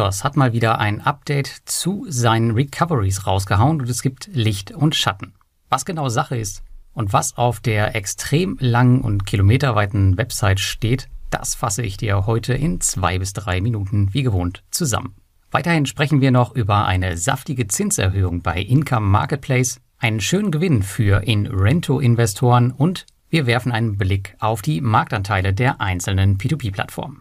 Mintos hat mal wieder ein Update zu seinen Recoveries rausgehauen und es gibt Licht und Schatten. Was genau Sache ist und was auf der extrem langen und kilometerweiten Website steht, das fasse ich dir heute in zwei bis drei Minuten wie gewohnt zusammen. Weiterhin sprechen wir noch über eine saftige Zinserhöhung bei Income Marketplace, einen schönen Gewinn für In-Rento-Investoren und wir werfen einen Blick auf die Marktanteile der einzelnen P2P-Plattformen.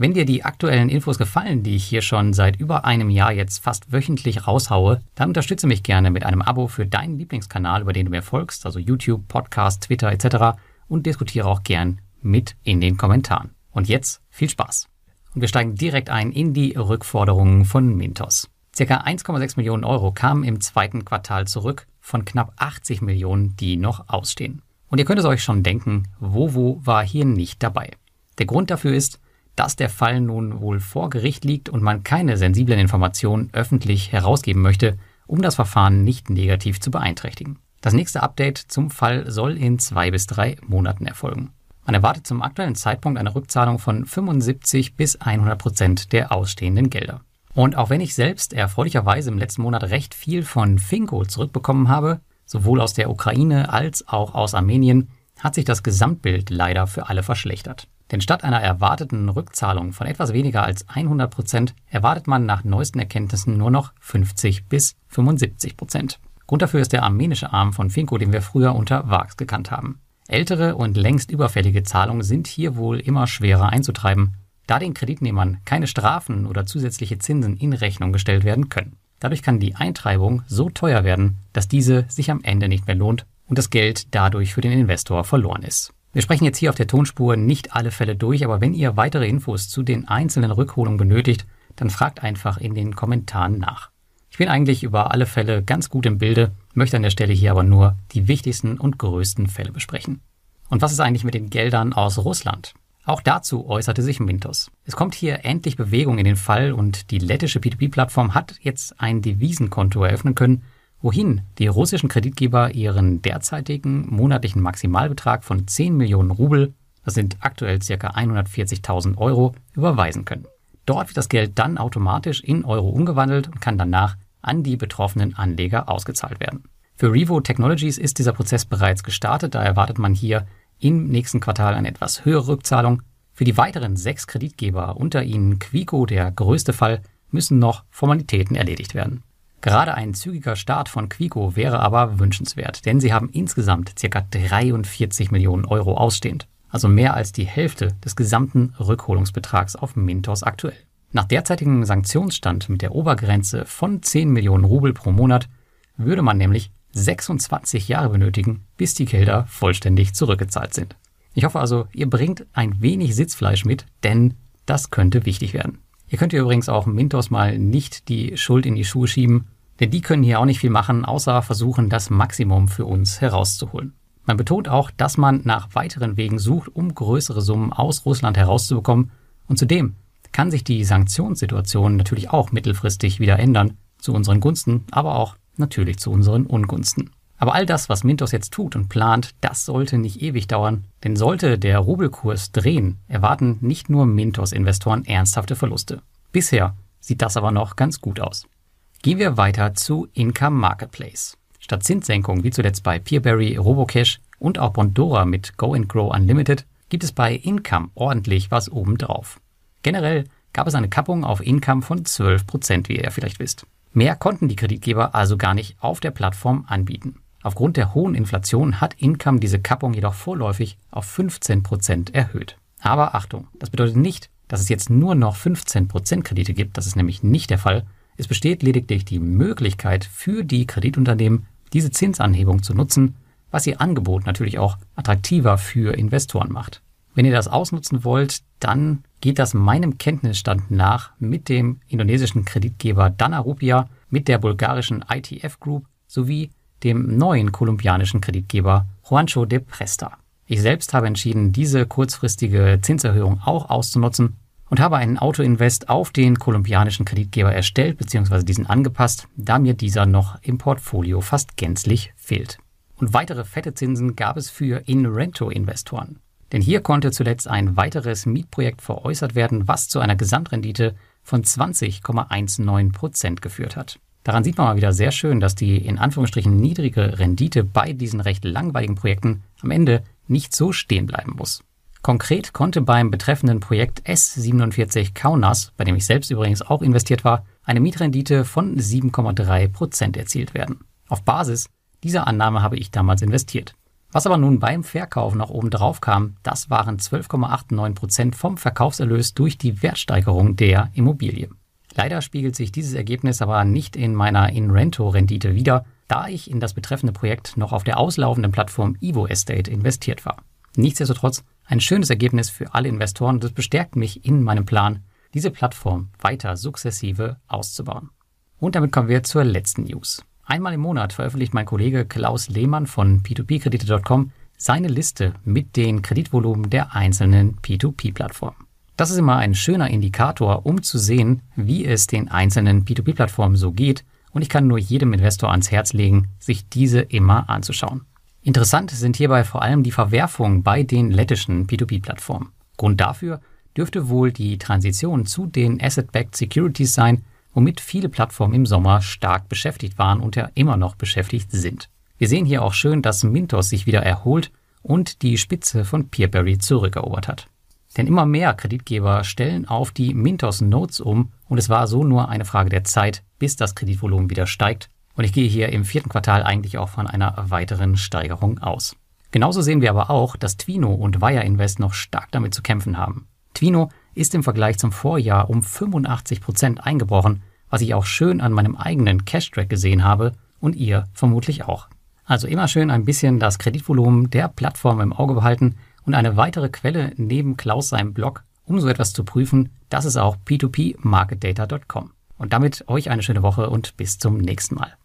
Wenn dir die aktuellen Infos gefallen, die ich hier schon seit über einem Jahr jetzt fast wöchentlich raushaue, dann unterstütze mich gerne mit einem Abo für deinen Lieblingskanal, über den du mir folgst, also YouTube, Podcast, Twitter etc. und diskutiere auch gern mit in den Kommentaren. Und jetzt viel Spaß. Und wir steigen direkt ein in die Rückforderungen von Mintos. Circa 1,6 Millionen Euro kamen im zweiten Quartal zurück von knapp 80 Millionen, die noch ausstehen. Und ihr könnt es euch schon denken, Vovo war hier nicht dabei. Der Grund dafür ist, dass der Fall nun wohl vor Gericht liegt und man keine sensiblen Informationen öffentlich herausgeben möchte, um das Verfahren nicht negativ zu beeinträchtigen. Das nächste Update zum Fall soll in zwei bis drei Monaten erfolgen. Man erwartet zum aktuellen Zeitpunkt eine Rückzahlung von 75 bis 100 Prozent der ausstehenden Gelder. Und auch wenn ich selbst erfreulicherweise im letzten Monat recht viel von Finko zurückbekommen habe, sowohl aus der Ukraine als auch aus Armenien, hat sich das Gesamtbild leider für alle verschlechtert. Denn statt einer erwarteten Rückzahlung von etwas weniger als 100 Prozent erwartet man nach neuesten Erkenntnissen nur noch 50 bis 75 Prozent. Grund dafür ist der armenische Arm von Finko, den wir früher unter VAX gekannt haben. Ältere und längst überfällige Zahlungen sind hier wohl immer schwerer einzutreiben, da den Kreditnehmern keine Strafen oder zusätzliche Zinsen in Rechnung gestellt werden können. Dadurch kann die Eintreibung so teuer werden, dass diese sich am Ende nicht mehr lohnt und das Geld dadurch für den Investor verloren ist. Wir sprechen jetzt hier auf der Tonspur nicht alle Fälle durch, aber wenn ihr weitere Infos zu den einzelnen Rückholungen benötigt, dann fragt einfach in den Kommentaren nach. Ich bin eigentlich über alle Fälle ganz gut im Bilde, möchte an der Stelle hier aber nur die wichtigsten und größten Fälle besprechen. Und was ist eigentlich mit den Geldern aus Russland? Auch dazu äußerte sich Mintos. Es kommt hier endlich Bewegung in den Fall und die lettische P2P-Plattform hat jetzt ein Devisenkonto eröffnen können, wohin die russischen Kreditgeber ihren derzeitigen monatlichen Maximalbetrag von 10 Millionen Rubel, das sind aktuell ca. 140.000 Euro, überweisen können. Dort wird das Geld dann automatisch in Euro umgewandelt und kann danach an die betroffenen Anleger ausgezahlt werden. Für Revo Technologies ist dieser Prozess bereits gestartet, da erwartet man hier im nächsten Quartal eine etwas höhere Rückzahlung. Für die weiteren sechs Kreditgeber, unter ihnen Quico der größte Fall, müssen noch Formalitäten erledigt werden. Gerade ein zügiger Start von Quico wäre aber wünschenswert, denn sie haben insgesamt ca. 43 Millionen Euro ausstehend, also mehr als die Hälfte des gesamten Rückholungsbetrags auf Mintos aktuell. Nach derzeitigem Sanktionsstand mit der Obergrenze von 10 Millionen Rubel pro Monat würde man nämlich 26 Jahre benötigen, bis die Gelder vollständig zurückgezahlt sind. Ich hoffe also, ihr bringt ein wenig Sitzfleisch mit, denn das könnte wichtig werden. Ihr könnt ihr übrigens auch Mintos mal nicht die Schuld in die Schuhe schieben, denn die können hier auch nicht viel machen, außer versuchen, das Maximum für uns herauszuholen. Man betont auch, dass man nach weiteren Wegen sucht, um größere Summen aus Russland herauszubekommen. Und zudem kann sich die Sanktionssituation natürlich auch mittelfristig wieder ändern, zu unseren Gunsten, aber auch natürlich zu unseren Ungunsten. Aber all das, was Mintos jetzt tut und plant, das sollte nicht ewig dauern, denn sollte der Rubelkurs drehen, erwarten nicht nur Mintos-Investoren ernsthafte Verluste. Bisher sieht das aber noch ganz gut aus. Gehen wir weiter zu Income Marketplace. Statt Zinssenkung wie zuletzt bei Peerberry, Robocash und auch Bondora mit Go and Grow Unlimited gibt es bei Income ordentlich was obendrauf. Generell gab es eine Kappung auf Income von 12%, wie ihr ja vielleicht wisst. Mehr konnten die Kreditgeber also gar nicht auf der Plattform anbieten. Aufgrund der hohen Inflation hat Income diese Kappung jedoch vorläufig auf 15% erhöht. Aber Achtung, das bedeutet nicht, dass es jetzt nur noch 15% Kredite gibt, das ist nämlich nicht der Fall. Es besteht lediglich die Möglichkeit für die Kreditunternehmen, diese Zinsanhebung zu nutzen, was ihr Angebot natürlich auch attraktiver für Investoren macht. Wenn ihr das ausnutzen wollt, dann geht das meinem Kenntnisstand nach mit dem indonesischen Kreditgeber Dana Rupia, mit der bulgarischen ITF Group sowie dem neuen kolumbianischen Kreditgeber Juancho de Presta. Ich selbst habe entschieden, diese kurzfristige Zinserhöhung auch auszunutzen und habe einen Autoinvest auf den kolumbianischen Kreditgeber erstellt bzw. diesen angepasst, da mir dieser noch im Portfolio fast gänzlich fehlt. Und weitere fette Zinsen gab es für In-Rento-Investoren. Denn hier konnte zuletzt ein weiteres Mietprojekt veräußert werden, was zu einer Gesamtrendite von 20,19 Prozent geführt hat. Daran sieht man mal wieder sehr schön, dass die in Anführungsstrichen niedrige Rendite bei diesen recht langweiligen Projekten am Ende nicht so stehen bleiben muss. Konkret konnte beim betreffenden Projekt S47 Kaunas, bei dem ich selbst übrigens auch investiert war, eine Mietrendite von 7,3 Prozent erzielt werden. Auf Basis dieser Annahme habe ich damals investiert. Was aber nun beim Verkauf noch oben drauf kam, das waren 12,89 Prozent vom Verkaufserlös durch die Wertsteigerung der Immobilie. Leider spiegelt sich dieses Ergebnis aber nicht in meiner In-Rento-Rendite wider, da ich in das betreffende Projekt noch auf der auslaufenden Plattform Evo Estate investiert war. Nichtsdestotrotz ein schönes Ergebnis für alle Investoren und es bestärkt mich in meinem Plan, diese Plattform weiter sukzessive auszubauen. Und damit kommen wir zur letzten News. Einmal im Monat veröffentlicht mein Kollege Klaus Lehmann von p2pkredite.com seine Liste mit den Kreditvolumen der einzelnen P2P-Plattformen. Das ist immer ein schöner Indikator, um zu sehen, wie es den einzelnen P2P-Plattformen so geht und ich kann nur jedem Investor ans Herz legen, sich diese immer anzuschauen. Interessant sind hierbei vor allem die Verwerfungen bei den lettischen P2P-Plattformen. Grund dafür dürfte wohl die Transition zu den Asset-Backed Securities sein, womit viele Plattformen im Sommer stark beschäftigt waren und ja immer noch beschäftigt sind. Wir sehen hier auch schön, dass Mintos sich wieder erholt und die Spitze von Peerberry zurückerobert hat. Denn immer mehr Kreditgeber stellen auf die Mintos Notes um und es war so nur eine Frage der Zeit, bis das Kreditvolumen wieder steigt. Und ich gehe hier im vierten Quartal eigentlich auch von einer weiteren Steigerung aus. Genauso sehen wir aber auch, dass Twino und Wire Invest noch stark damit zu kämpfen haben. Twino ist im Vergleich zum Vorjahr um 85 Prozent eingebrochen was ich auch schön an meinem eigenen Cash-Track gesehen habe und ihr vermutlich auch. Also immer schön ein bisschen das Kreditvolumen der Plattform im Auge behalten und eine weitere Quelle neben Klaus seinem Blog, um so etwas zu prüfen, das ist auch p2pmarketdata.com. Und damit euch eine schöne Woche und bis zum nächsten Mal.